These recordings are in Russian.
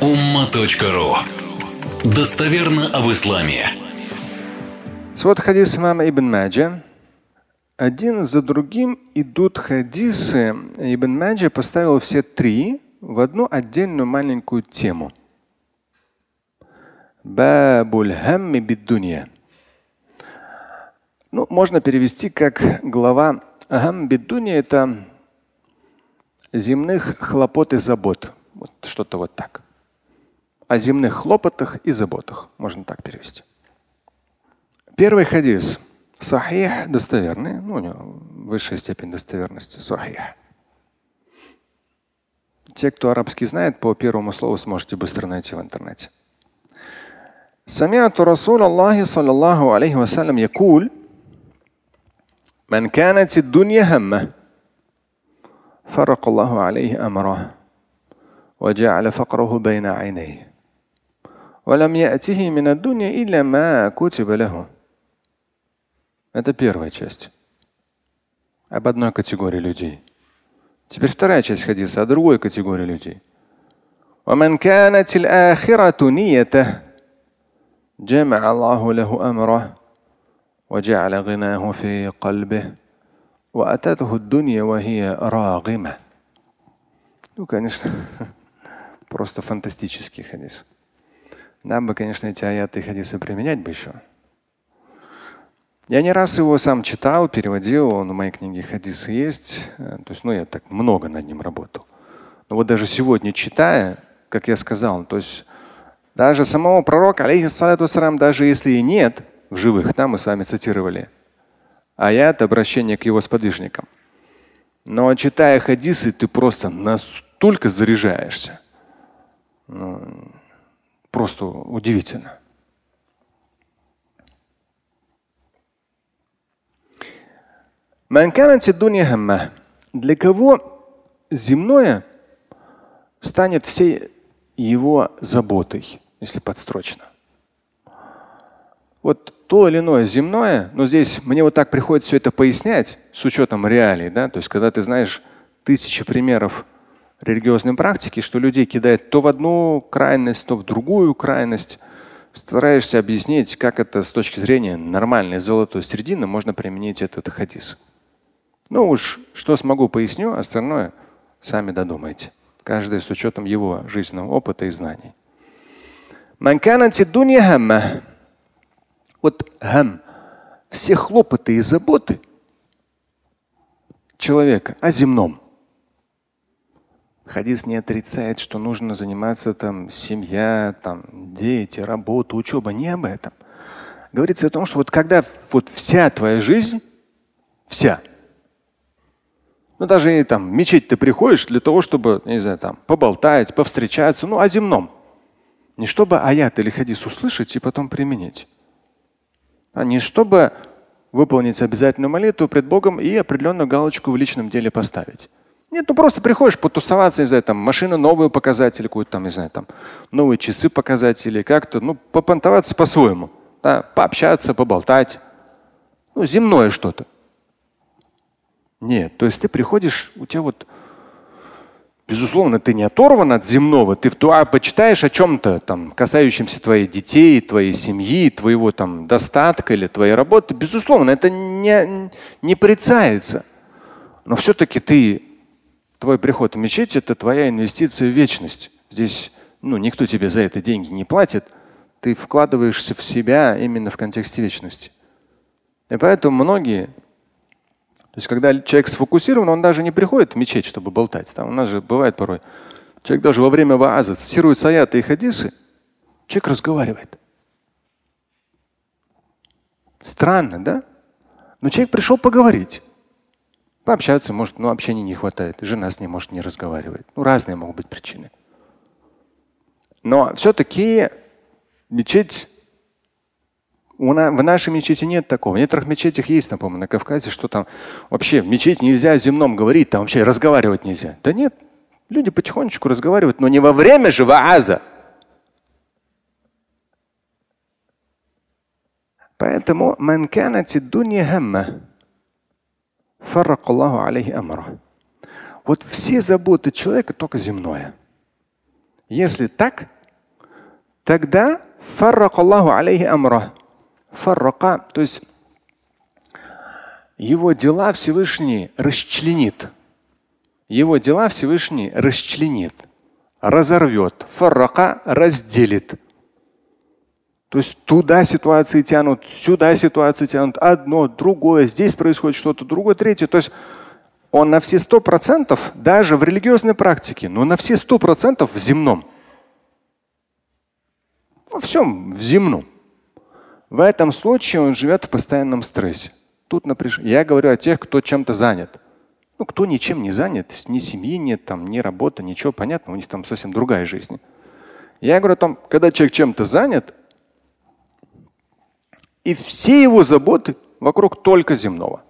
umma.ru Достоверно об исламе. Свод хадис имама Ибн Маджа. Один за другим идут хадисы. Ибн Маджа поставил все три в одну отдельную маленькую тему. Бабуль хамми биддунья. Ну, можно перевести как глава Ахам биддунья – это земных хлопот и забот. Вот что-то вот так О земных хлопотах и заботах. Можно так перевести. Первый хадис. Сахих достоверный. Ну, у него высшая степень достоверности. Сахих. Те, кто арабский знает, по первому слову сможете быстро найти в интернете. سمعت رسول الله صلى الله عليه وسلم يقول من كانت الدنيا همه فرق الله عليه امره وجعل فقره بين عينيه ولم يأته من الدنيا إلا ما كتب له. Это первая часть. Об одной категории людей. Теперь вторая часть хадиса о другой категории людей. ومن كانت الآخرة نيته جمع الله له أمره وجعل غناه في قلبه وأتته الدنيا وهي راغمة. Ну, конечно, просто фантастический хадис. Нам бы, конечно, эти аяты и хадисы применять бы еще. Я не раз его сам читал, переводил, он в моей книге хадисы есть. Э, то есть, ну, я так много над ним работал. Но вот даже сегодня читая, как я сказал, то есть даже самого пророка, алейхиссалату даже если и нет в живых, да, мы с вами цитировали аят обращение к его сподвижникам. Но читая хадисы, ты просто настолько заряжаешься. Ну, просто удивительно. Для кого земное станет всей его заботой, если подстрочно? Вот то или иное земное, но здесь мне вот так приходится все это пояснять с учетом реалий, да, то есть когда ты знаешь тысячи примеров религиозной практики, что людей кидает то в одну крайность, то в другую крайность, стараешься объяснить, как это с точки зрения нормальной золотой середины можно применить этот хадис. Ну уж что смогу, поясню, остальное сами додумайте. Каждый с учетом его жизненного опыта и знаний. Вот хам, все хлопоты и заботы человека о земном. Хадис не отрицает, что нужно заниматься там семья, там дети, работа, учеба. Не об этом. Говорится о том, что вот когда вот вся твоя жизнь, вся, ну, даже и там в мечеть ты приходишь для того, чтобы, не знаю, там, поболтать, повстречаться, ну, о земном. Не чтобы аят или хадис услышать и потом применить. А не чтобы выполнить обязательную молитву пред Богом и определенную галочку в личном деле поставить. Нет, ну просто приходишь потусоваться, не знаю, там машину новую показать или какую-то там, не знаю, там новые часы показать или как-то, ну, попонтоваться по-своему. Да, пообщаться, поболтать. Ну, земное что-то. Нет, то есть ты приходишь, у тебя вот, безусловно, ты не оторван от земного, ты в туа почитаешь о чем-то там, касающемся твоих детей, твоей семьи, твоего там достатка или твоей работы. Безусловно, это не, не порицается. Но все-таки ты, твой приход в мечеть – это твоя инвестиция в вечность. Здесь ну, никто тебе за это деньги не платит. Ты вкладываешься в себя именно в контексте вечности. И поэтому многие то есть, когда человек сфокусирован, он даже не приходит в мечеть, чтобы болтать. Там у нас же бывает порой. Человек даже во время вааза цитирует саяты и хадисы, человек разговаривает. Странно, да? Но человек пришел поговорить. Пообщаться, может, ну, общения не хватает. Жена с ним, может, не разговаривает. Ну, разные могут быть причины. Но все-таки мечеть в нашей мечети нет такого. В некоторых мечетях есть, напомню, на Кавказе, что там вообще в мечети нельзя о земном говорить, там вообще разговаривать нельзя. Да нет, люди потихонечку разговаривают, но не во время же вааза. Поэтому вот все заботы человека только земное. Если так, тогда фарракаллаху алейхи амра. Фаррака, то есть его дела Всевышний расчленит. Его дела Всевышний расчленит, разорвет. Фаррака разделит. То есть туда ситуации тянут, сюда ситуации тянут, одно, другое, здесь происходит что-то, другое, третье. То есть он на все сто процентов, даже в религиозной практике, но на все сто процентов в земном. Во всем в земном. В этом случае он живет в постоянном стрессе. Тут напряжение. Я говорю о тех, кто чем-то занят. Ну, кто ничем не занят, ни семьи нет, там, ни работы, ничего, понятно, у них там совсем другая жизнь. Я говорю о том, когда человек чем-то занят, и все его заботы вокруг только земного.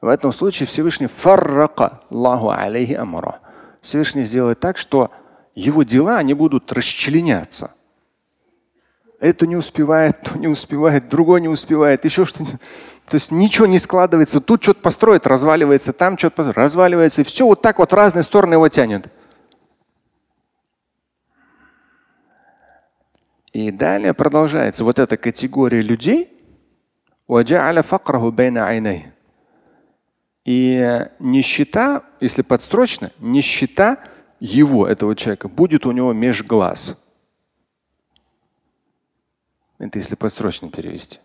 В этом случае Всевышний фаррака Аллаху алейхи амара. Всевышний сделает так, что его дела они будут расчленяться. Это не успевает, то не успевает, другой не успевает, еще что-нибудь. То есть ничего не складывается. Тут что-то построит, разваливается, там что-то разваливается. И все вот так вот разные стороны его тянет. И далее продолжается вот эта категория людей. И нищета, если подстрочно, нищета его, этого человека, будет у него меж глаз. Это если подстрочно перевести.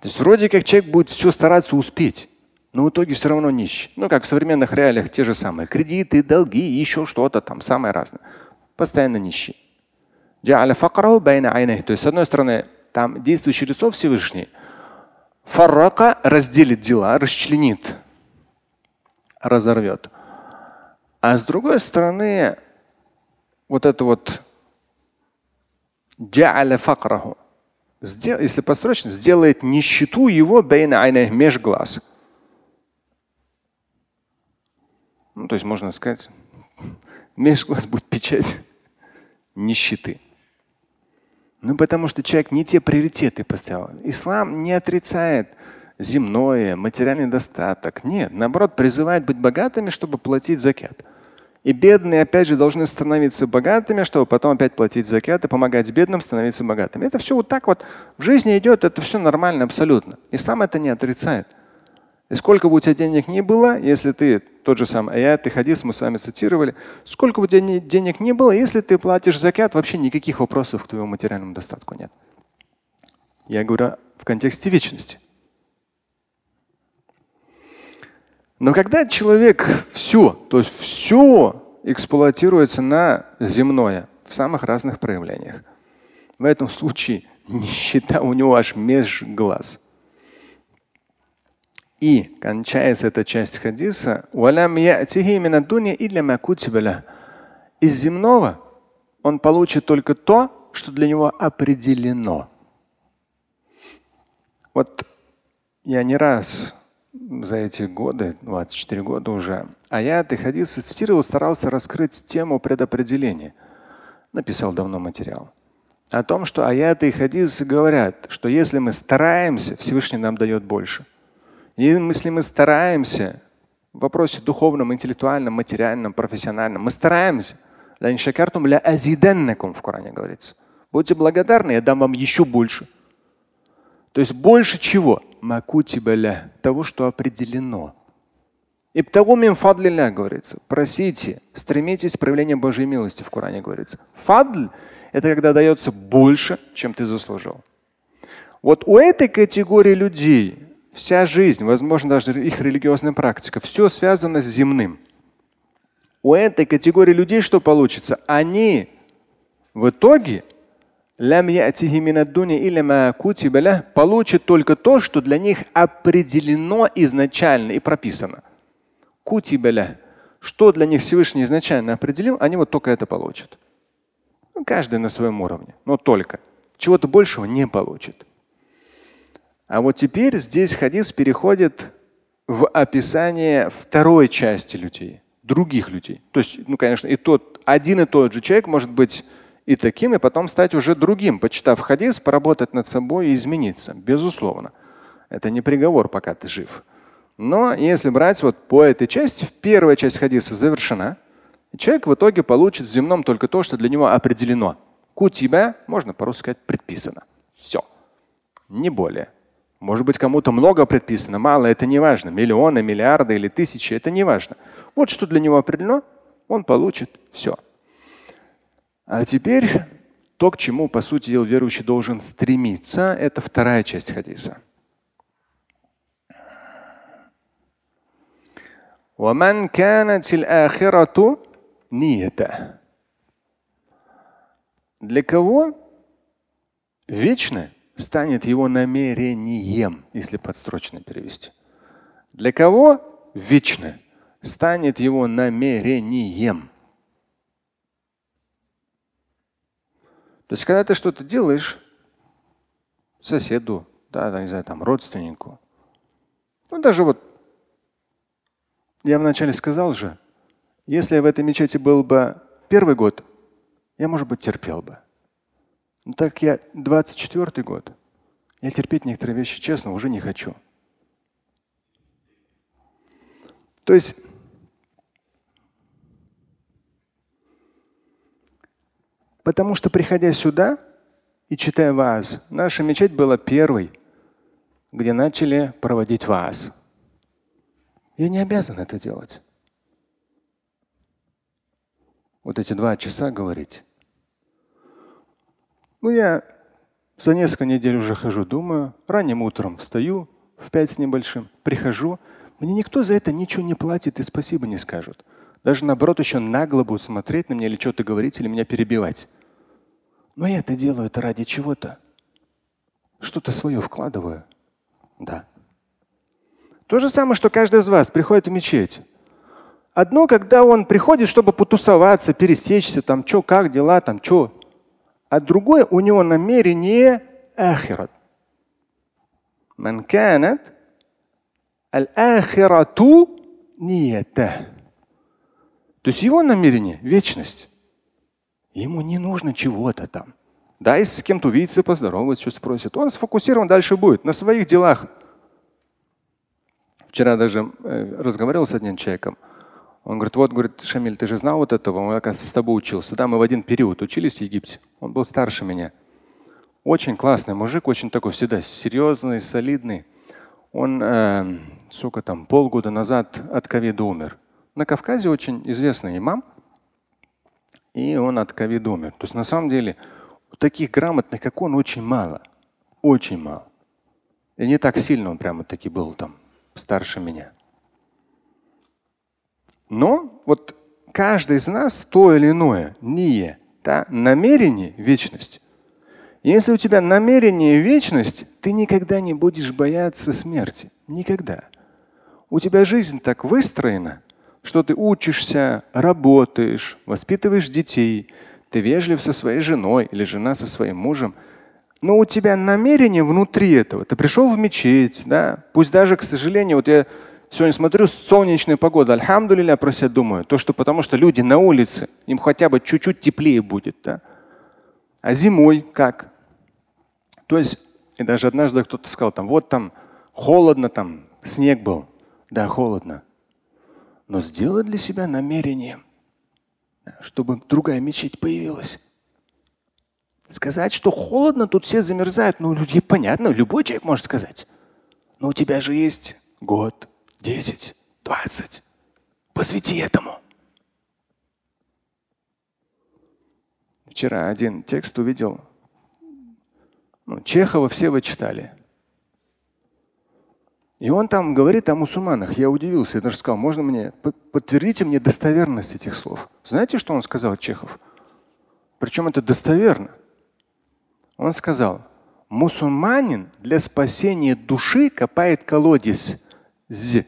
То есть вроде как человек будет все стараться успеть, но в итоге все равно нищий. Ну, как в современных реалиях те же самые. Кредиты, долги, еще что-то там, самое разное. Постоянно нищий. То есть, с одной стороны, там действующий лицо Всевышний, фаррака разделит дела, расчленит, разорвет. А с другой стороны, вот это вот факраху, если построчно, сделает нищету его меж глаз. Ну, то есть можно сказать, меж глаз будет печать нищеты. Ну, потому что человек не те приоритеты поставил. Ислам не отрицает земное, материальный достаток. Нет, наоборот, призывает быть богатыми, чтобы платить закят. И бедные, опять же, должны становиться богатыми, чтобы потом опять платить закят и помогать бедным становиться богатыми. Это все вот так вот в жизни идет, это все нормально абсолютно. Ислам это не отрицает. И сколько бы у тебя денег ни было, если ты тот же самый аят и хадис мы с вами цитировали, сколько бы у тебя денег ни было, если ты платишь закят, вообще никаких вопросов к твоему материальному достатку нет. Я говорю в контексте вечности. Но когда человек все, то есть все эксплуатируется на земное в самых разных проявлениях, в этом случае нищета у него аж меж глаз. И кончается эта часть хадиса. Из земного он получит только то, что для него определено. Вот я не раз за эти годы, 24 года уже, аяты, хадисы цитировал, старался раскрыть тему предопределения. Написал давно материал. О том, что аяты и хадисы говорят, что если мы стараемся, Всевышний нам дает больше. И если мы стараемся в вопросе духовном, интеллектуальном, материальном, профессиональном, мы стараемся. В Коране говорится. Будьте благодарны, я дам вам еще больше. То есть больше чего? макутибаля, того, что определено. И того фадлиля говорится. Просите, стремитесь к проявлению Божьей милости в Коране говорится. Фадль – это когда дается больше, чем ты заслужил. Вот у этой категории людей вся жизнь, возможно, даже их религиозная практика, все связано с земным. У этой категории людей что получится? Они в итоге получит только то, что для них определено изначально и прописано. Кутибаля. Что для них Всевышний изначально определил, они вот только это получат. Ну, каждый на своем уровне, но только. Чего-то большего не получит. А вот теперь здесь хадис переходит в описание второй части людей, других людей. То есть, ну, конечно, и тот, один и тот же человек может быть и таким, и потом стать уже другим, почитав хадис, поработать над собой и измениться. Безусловно. Это не приговор, пока ты жив. Но если брать вот по этой части, первая часть хадиса завершена, Человек в итоге получит в земном только то, что для него определено. Кутиба, можно по-русски сказать, предписано. Все. Не более. Может быть, кому-то много предписано, мало, это не важно. Миллионы, миллиарды или тысячи, это не важно. Вот что для него определено, он получит все. А теперь то, к чему, по сути дела, верующий должен стремиться, это вторая часть хадиса. ومن كانت الآخرة نيته. Для кого вечно станет его намерением, если подстрочно перевести. Для кого вечно станет его намерением. То есть, когда ты что-то делаешь соседу, да, не знаю, там, родственнику, ну даже вот, я вначале сказал же, если я в этой мечети был бы первый год, я, может быть, терпел бы. Но так как я 24 год, я терпеть некоторые вещи, честно, уже не хочу. То есть Потому что, приходя сюда и читая вас, наша мечеть была первой, где начали проводить вас. Я не обязан это делать. Вот эти два часа говорить. Ну, я за несколько недель уже хожу, думаю, ранним утром встаю, в пять с небольшим, прихожу. Мне никто за это ничего не платит и спасибо не скажут. Даже наоборот, еще нагло будут смотреть на меня или что-то говорить, или меня перебивать. Но я это делаю это ради чего-то. Что-то свое вкладываю. Да. То же самое, что каждый из вас приходит в мечеть. Одно, когда он приходит, чтобы потусоваться, пересечься, там, что, как дела, там, что А другое, у него намерение ахират. من كانت الآخرة نيته. То есть его намерение – вечность. Ему не нужно чего-то там. Да, если с кем-то увидеться, поздороваться, что спросит. Он сфокусирован дальше будет на своих делах. Вчера даже э, разговаривал с одним человеком. он говорит, вот, говорит, Шамиль, ты же знал вот этого? Он, оказывается, с тобой учился. Да, мы в один период учились в Египте. Он был старше меня. Очень классный мужик, очень такой всегда серьезный, солидный. Он, э, сколько там, полгода назад от ковида умер. На Кавказе очень известный имам и он от ковида умер. То есть на самом деле таких грамотных, как он, очень мало. Очень мало. И не так сильно он прямо таки был там старше меня. Но вот каждый из нас то или иное, не да, намерение – вечность. Если у тебя намерение – вечность, ты никогда не будешь бояться смерти. Никогда. У тебя жизнь так выстроена, что ты учишься, работаешь, воспитываешь детей, ты вежлив со своей женой или жена со своим мужем, но у тебя намерение внутри этого. Ты пришел в мечеть, да, пусть даже, к сожалению, вот я сегодня смотрю солнечная погода, альхамдулиля, про себя думаю, то, что потому что люди на улице, им хотя бы чуть-чуть теплее будет, да. А зимой как? То есть, и даже однажды кто-то сказал, там, вот там холодно, там снег был. Да, холодно но сделать для себя намерение, чтобы другая мечеть появилась. Сказать, что холодно, тут все замерзают, ну, люди, понятно, любой человек может сказать. Но у тебя же есть год, десять, двадцать. Посвяти этому. Вчера один текст увидел. Ну, Чехова все вы читали. И он там говорит о мусульманах. Я удивился. Я даже сказал, можно мне, подтвердите мне достоверность этих слов. Знаете, что он сказал, Чехов? Причем это достоверно. Он сказал, мусульманин для спасения души копает колодец. З,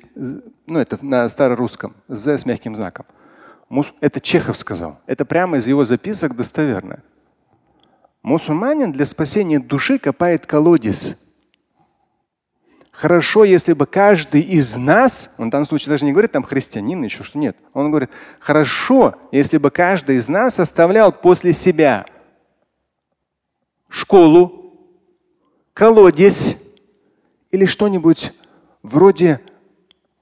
ну это на старорусском. З с мягким знаком. Это Чехов сказал. Это прямо из его записок достоверно. Мусульманин для спасения души копает колодец. Хорошо, если бы каждый из нас, он в данном случае даже не говорит там христианин, еще что нет. Он говорит, хорошо, если бы каждый из нас оставлял после себя школу, колодец или что-нибудь вроде,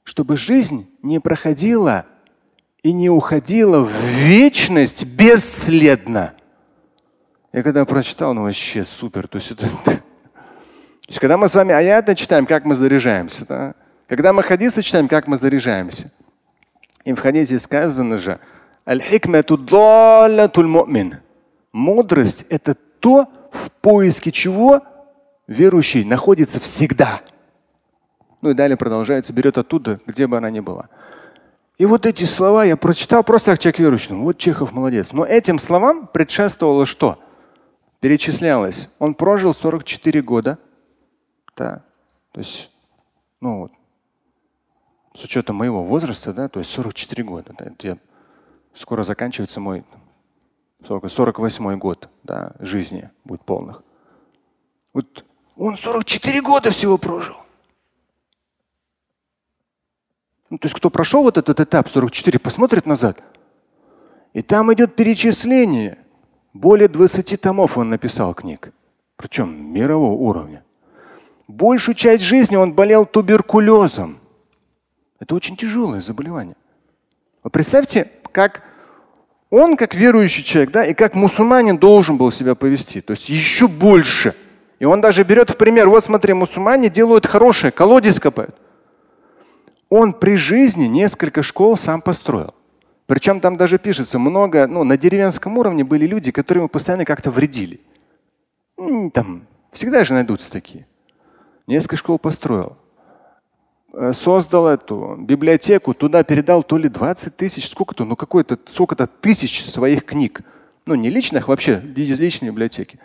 чтобы жизнь не проходила и не уходила в вечность бесследно. Я когда прочитал, ну вообще супер. То есть, это, то есть когда мы с вами аяты читаем, как мы заряжаемся. Да? Когда мы хадисы читаем, как мы заряжаемся. И в хадисе сказано же, Мудрость – это то, в поиске чего верующий находится всегда. Ну и далее продолжается, берет оттуда, где бы она ни была. И вот эти слова я прочитал просто как человек верующий. Ну, вот Чехов молодец. Но этим словам предшествовало что? Перечислялось. Он прожил 44 года. Да. То есть, ну вот, с учетом моего возраста, да, то есть 44 года. Да, я, скоро заканчивается мой 48 год да, жизни будет полных. Вот он 44 года всего прожил. Ну, то есть кто прошел вот этот этап 44, посмотрит назад. И там идет перечисление. Более 20 томов он написал книг. Причем мирового уровня. Большую часть жизни он болел туберкулезом. Это очень тяжелое заболевание. Вы представьте, как он, как верующий человек, да, и как мусульманин должен был себя повести. То есть еще больше. И он даже берет в пример, вот смотри, мусульмане делают хорошее, колодец копают. Он при жизни несколько школ сам построил. Причем там даже пишется много, ну, на деревенском уровне были люди, которые ему постоянно как-то вредили. Там всегда же найдутся такие. Несколько школ построил. Э, создал эту библиотеку, туда передал то ли 20 тысяч, сколько-то, ну какой-то, сколько-то тысяч своих книг. Ну не личных, вообще из личной библиотеки.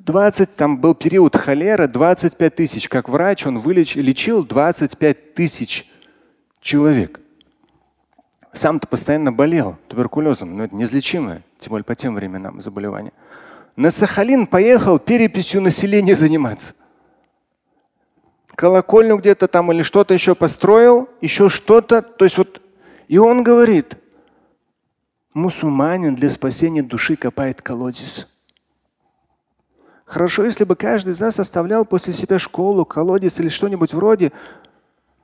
20, там был период холеры, 25 тысяч. Как врач он вылечил, лечил 25 тысяч человек. Сам-то постоянно болел туберкулезом, но это неизлечимое, тем более по тем временам заболевание. На Сахалин поехал переписью населения заниматься колокольню где-то там или что-то еще построил, еще что-то. То есть вот, и он говорит, мусульманин для спасения души копает колодец. Хорошо, если бы каждый из нас оставлял после себя школу, колодец или что-нибудь вроде.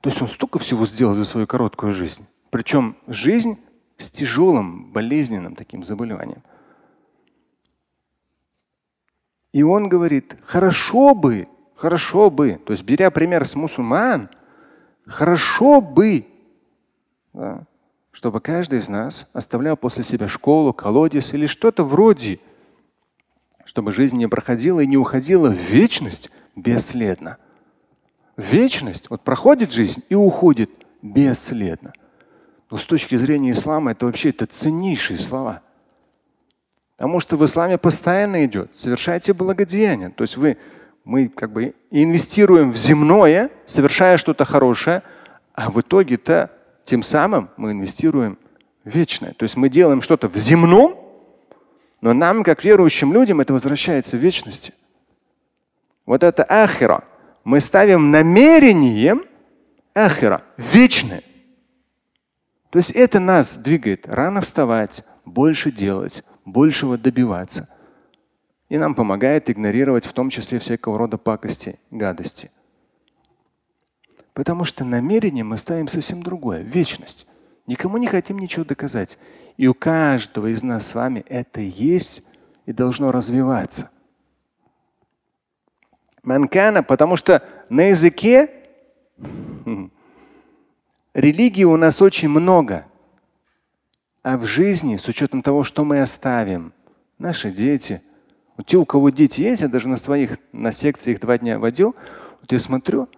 То есть он столько всего сделал за свою короткую жизнь. Причем жизнь с тяжелым, болезненным таким заболеванием. И он говорит, хорошо бы, Хорошо бы, то есть беря пример с мусульман, хорошо бы, да, чтобы каждый из нас оставлял после себя школу, колодец или что-то вроде, чтобы жизнь не проходила и не уходила в вечность бесследно. Вечность, вот проходит жизнь и уходит бесследно. Но с точки зрения ислама это вообще это ценнейшие слова. Потому что в исламе постоянно идет. Совершайте благодеяние. То есть вы мы как бы инвестируем в земное, совершая что-то хорошее, а в итоге-то тем самым мы инвестируем в вечное. То есть мы делаем что-то в земном, но нам, как верующим людям, это возвращается в вечности. Вот это ахира. Мы ставим намерением ахира, вечное. То есть это нас двигает рано вставать, больше делать, большего добиваться и нам помогает игнорировать в том числе всякого рода пакости, гадости. Потому что намерение мы ставим совсем другое – вечность. Никому не хотим ничего доказать. И у каждого из нас с вами это есть и должно развиваться. Манкана, потому что на языке религии у нас очень много. А в жизни, с учетом того, что мы оставим, наши дети – вот те, у кого дети есть, я даже на своих, на секциях два дня водил, вот я смотрю,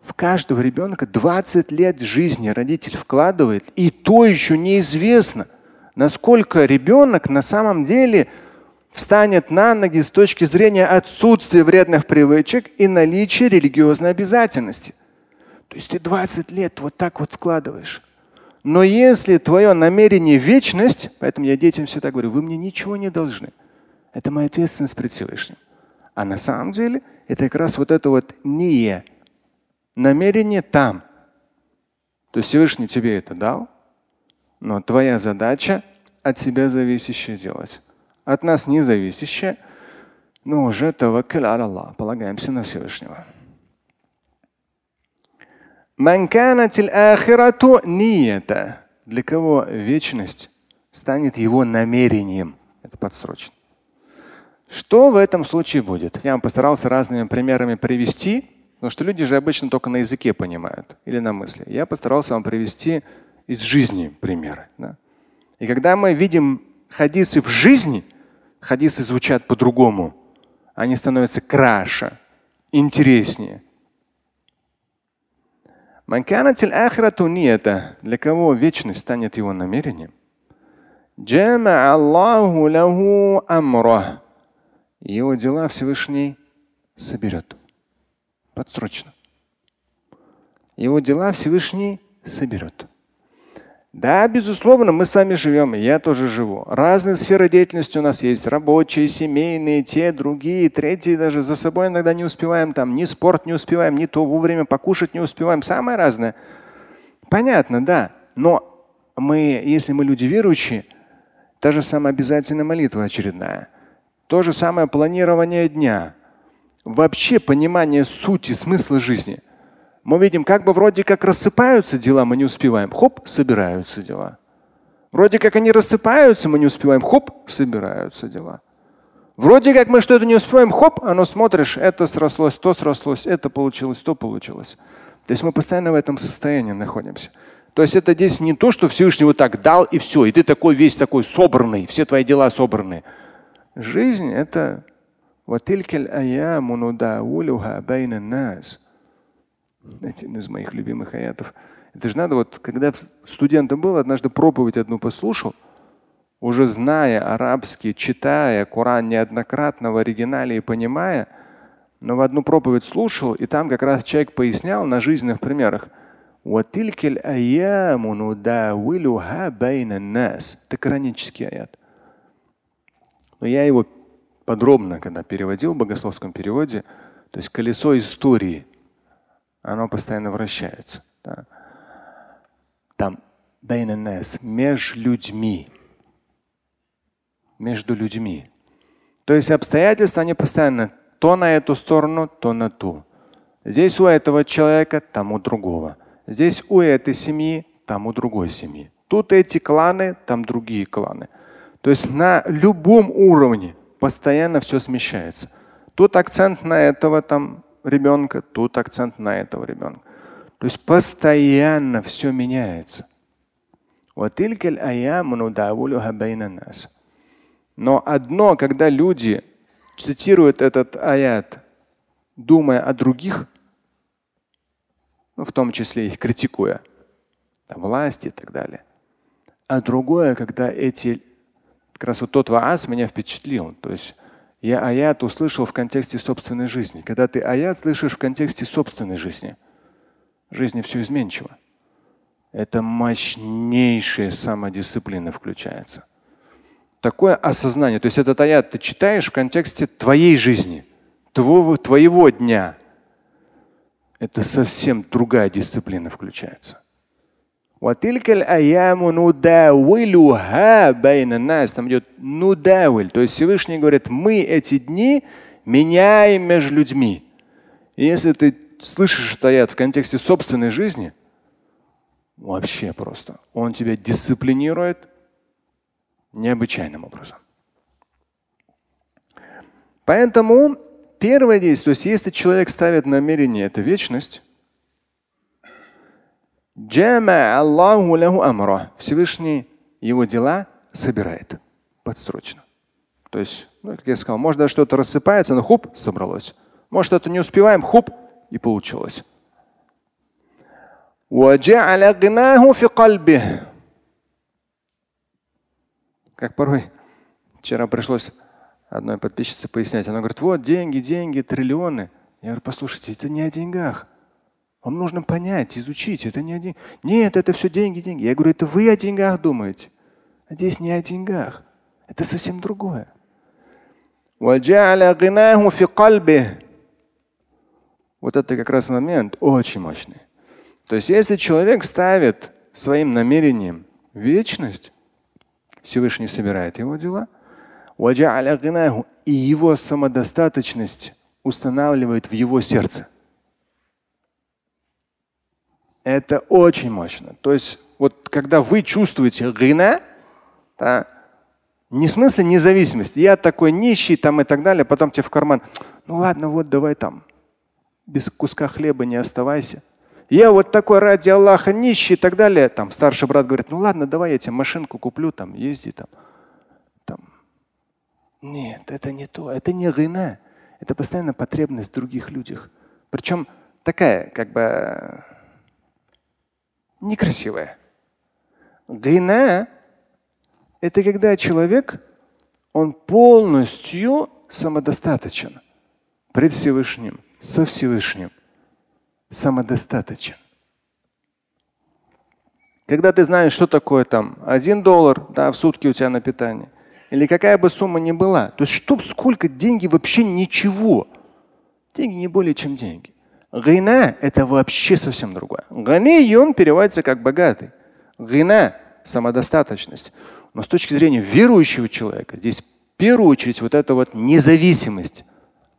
в каждого ребенка 20 лет жизни родитель вкладывает, и то еще неизвестно, насколько ребенок на самом деле встанет на ноги с точки зрения отсутствия вредных привычек и наличия религиозной обязательности. То есть ты 20 лет вот так вот вкладываешь. Но если твое намерение вечность, поэтому я детям всегда говорю, вы мне ничего не должны. Это моя ответственность перед Всевышним. А на самом деле это как раз вот это вот не намерение там. То есть Всевышний тебе это дал, но твоя задача от тебя зависящее делать от нас не зависящее, но уже таваккаль Аллах, полагаемся на Всевышнего. Для кого вечность станет его намерением. Это подсрочно. Что в этом случае будет? Я вам постарался разными примерами привести, потому что люди же обычно только на языке понимают или на мысли. Я постарался вам привести из жизни примеры. Да? И когда мы видим хадисы в жизни – хадисы звучат по-другому. Они становятся краше, интереснее. Для кого вечность станет его намерением? Его дела Всевышний соберет. Подсрочно. Его дела Всевышний соберет. Да, безусловно, мы сами живем, и я тоже живу. Разные сферы деятельности у нас есть. Рабочие, семейные, те, другие, третьи. Даже за собой иногда не успеваем. Там ни спорт не успеваем, ни то вовремя покушать не успеваем. Самое разное. Понятно, да. Но мы, если мы люди верующие, та же самая обязательная молитва очередная. То же самое планирование дня. Вообще понимание сути, смысла жизни – мы видим, как бы вроде как рассыпаются дела, мы не успеваем. Хоп, собираются дела. Вроде как они рассыпаются, мы не успеваем. Хоп, собираются дела. Вроде как мы что-то не успеваем, хоп, оно смотришь, это срослось, то срослось, это получилось, то получилось. То есть мы постоянно в этом состоянии находимся. То есть это здесь не то, что Всевышний вот так дал и все, и ты такой весь такой собранный, все твои дела собраны. Жизнь это один из моих любимых аятов. Это же надо, вот когда студентом был, однажды проповедь одну послушал, уже зная арабский, читая Коран неоднократно в оригинале и понимая, но в одну проповедь слушал, и там как раз человек пояснял на жизненных примерах. Это коранический аят. Но я его подробно, когда переводил в богословском переводе, то есть колесо истории – оно постоянно вращается. Да. Там нас между людьми. Между людьми. То есть обстоятельства, они постоянно то на эту сторону, то на ту. Здесь у этого человека, там у другого. Здесь у этой семьи, там у другой семьи. Тут эти кланы, там другие кланы. То есть на любом уровне постоянно все смещается. Тут акцент на этого, там ребенка, тут акцент на этого ребенка. То есть постоянно все меняется. Но одно, когда люди цитируют этот аят, думая о других, ну, в том числе их критикуя, власти и так далее. А другое, когда эти, как раз вот тот ваас меня впечатлил. То есть я аят услышал в контексте собственной жизни. Когда ты аят слышишь в контексте собственной жизни, жизни все изменчиво. Это мощнейшая самодисциплина включается. Такое осознание. То есть этот аят ты читаешь в контексте твоей жизни, твоего, твоего дня. Это совсем другая дисциплина включается. وتلك الأيام نداولها بين الناس. Там идет нудавиль. То есть Всевышний говорит, мы эти дни меняем между людьми. И если ты слышишь этот аят в контексте собственной жизни, вообще просто, он тебя дисциплинирует необычайным образом. Поэтому первое действие, то есть если человек ставит намерение, это вечность, Аллаху лаху. Всевышний его дела собирает подстрочно. То есть, ну, как я сказал, может даже что-то рассыпается, но хуп, собралось. Может, это не успеваем, хуп, и получилось. Как порой вчера пришлось одной подписчице пояснять. Она говорит, вот деньги, деньги, триллионы. Я говорю, послушайте, это не о деньгах. Вам нужно понять, изучить. Это не один. Нет, это все деньги, деньги. Я говорю, это вы о деньгах думаете. А здесь не о деньгах. Это совсем другое. Вот это как раз момент очень мощный. То есть если человек ставит своим намерением вечность, Всевышний собирает его дела, и его самодостаточность устанавливает в его сердце. Это очень мощно. То есть вот когда вы чувствуете гына, да, не в смысле независимости, я такой нищий там и так далее, потом тебе в карман, ну ладно, вот давай там, без куска хлеба не оставайся. Я вот такой ради Аллаха нищий и так далее. Там старший брат говорит, ну ладно, давай я тебе машинку куплю, там езди там. там. Нет, это не то, это не гына. Это постоянно потребность в других людях. Причем такая, как бы некрасивая. Гына – это когда человек, он полностью самодостаточен пред Всевышним, со Всевышним, самодостаточен. Когда ты знаешь, что такое там один доллар да, в сутки у тебя на питание, или какая бы сумма ни была, то есть чтоб сколько деньги вообще ничего. Деньги не более чем деньги. Гына – это вообще совсем другое. Гани он переводится как богатый. Гына – самодостаточность. Но с точки зрения верующего человека, здесь в первую очередь вот эта вот независимость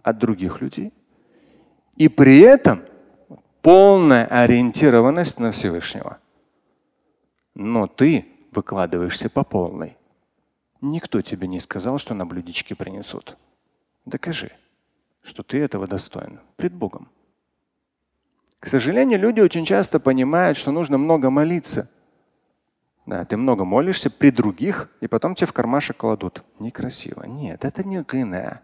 от других людей. И при этом полная ориентированность на Всевышнего. Но ты выкладываешься по полной. Никто тебе не сказал, что на блюдечке принесут. Докажи, что ты этого достоин пред Богом. К сожалению, люди очень часто понимают, что нужно много молиться. Да, ты много молишься при других, и потом тебе в кармашек кладут. Некрасиво. Нет, это не гына.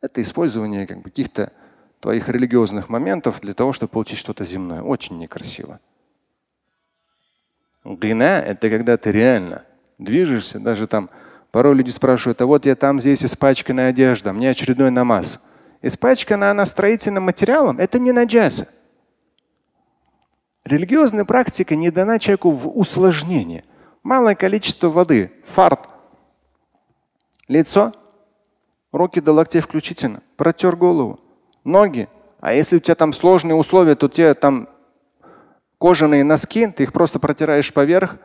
Это использование как бы, каких-то твоих религиозных моментов для того, чтобы получить что-то земное. Очень некрасиво. Гина – это когда ты реально движешься, даже там порой люди спрашивают, а вот я там здесь испачканная одежда, мне очередной намаз. Испачкана она строительным материалом – это не наджаса. Религиозная практика не дана человеку в усложнение. Малое количество воды, фарт, лицо, руки до локтей включительно, протер голову, ноги. А если у тебя там сложные условия, то тебе там кожаные носки, ты их просто протираешь поверх.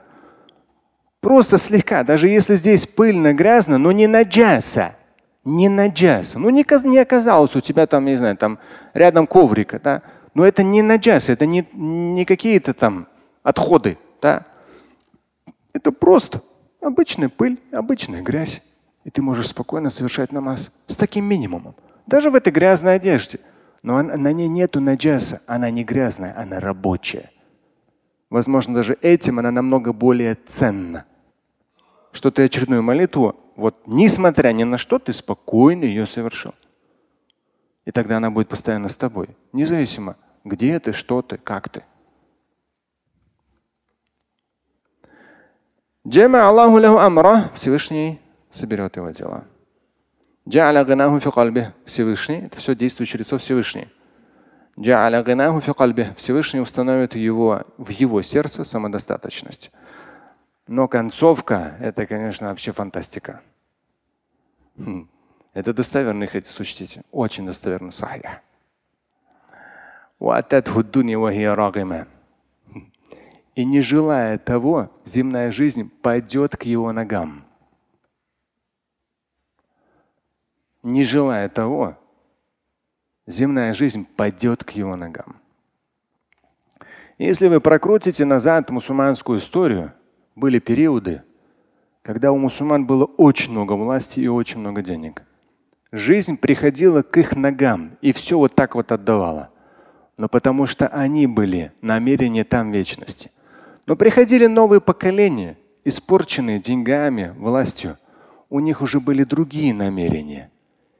Просто слегка, даже если здесь пыльно, грязно, но не наджаса. Не наджаса. Ну не, не оказалось у тебя там, не знаю, там рядом коврика, да. Но это не наджас, это не, не какие-то там отходы, да. Это просто обычная пыль, обычная грязь. И ты можешь спокойно совершать намаз с таким минимумом. Даже в этой грязной одежде. Но на ней нету наджаса. Она не грязная, она рабочая. Возможно, даже этим она намного более ценна. Что ты очередную молитву, вот несмотря ни на что, ты спокойно ее совершил. И тогда она будет постоянно с тобой. Независимо, где ты, что ты, как ты. Джема Аллаху амра, Всевышний соберет его дела. Джа'аля гынаху фи кальби. Всевышний. Это все действующее лицо Всевышний. Джа'аля гынаху фи кальби. Всевышний установит его, в его сердце самодостаточность. Но концовка – это, конечно, вообще фантастика. Хм. Это достоверный хадис, учтите. Очень достоверный сахих. И не желая того, земная жизнь пойдет к его ногам. не желая того, земная жизнь пойдет к его ногам. Если вы прокрутите назад мусульманскую историю, были периоды, когда у мусульман было очень много власти и очень много денег. Жизнь приходила к их ногам и все вот так вот отдавала. Но потому что они были намерения там вечности. Но приходили новые поколения, испорченные деньгами, властью. У них уже были другие намерения.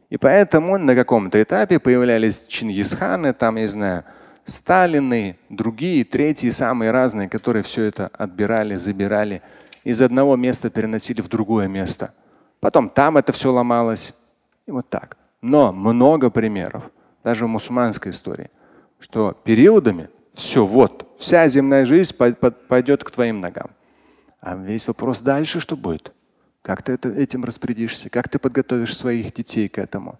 И поэтому на каком-то этапе появлялись Чингисханы, там, я знаю, Сталины, другие, третьи, самые разные, которые все это отбирали, забирали, из одного места переносили в другое место. Потом там это все ломалось. И вот так. Но много примеров, даже в мусульманской истории, что периодами все, вот, вся земная жизнь пойдет к твоим ногам. А весь вопрос дальше что будет? Как ты это, этим распорядишься? Как ты подготовишь своих детей к этому?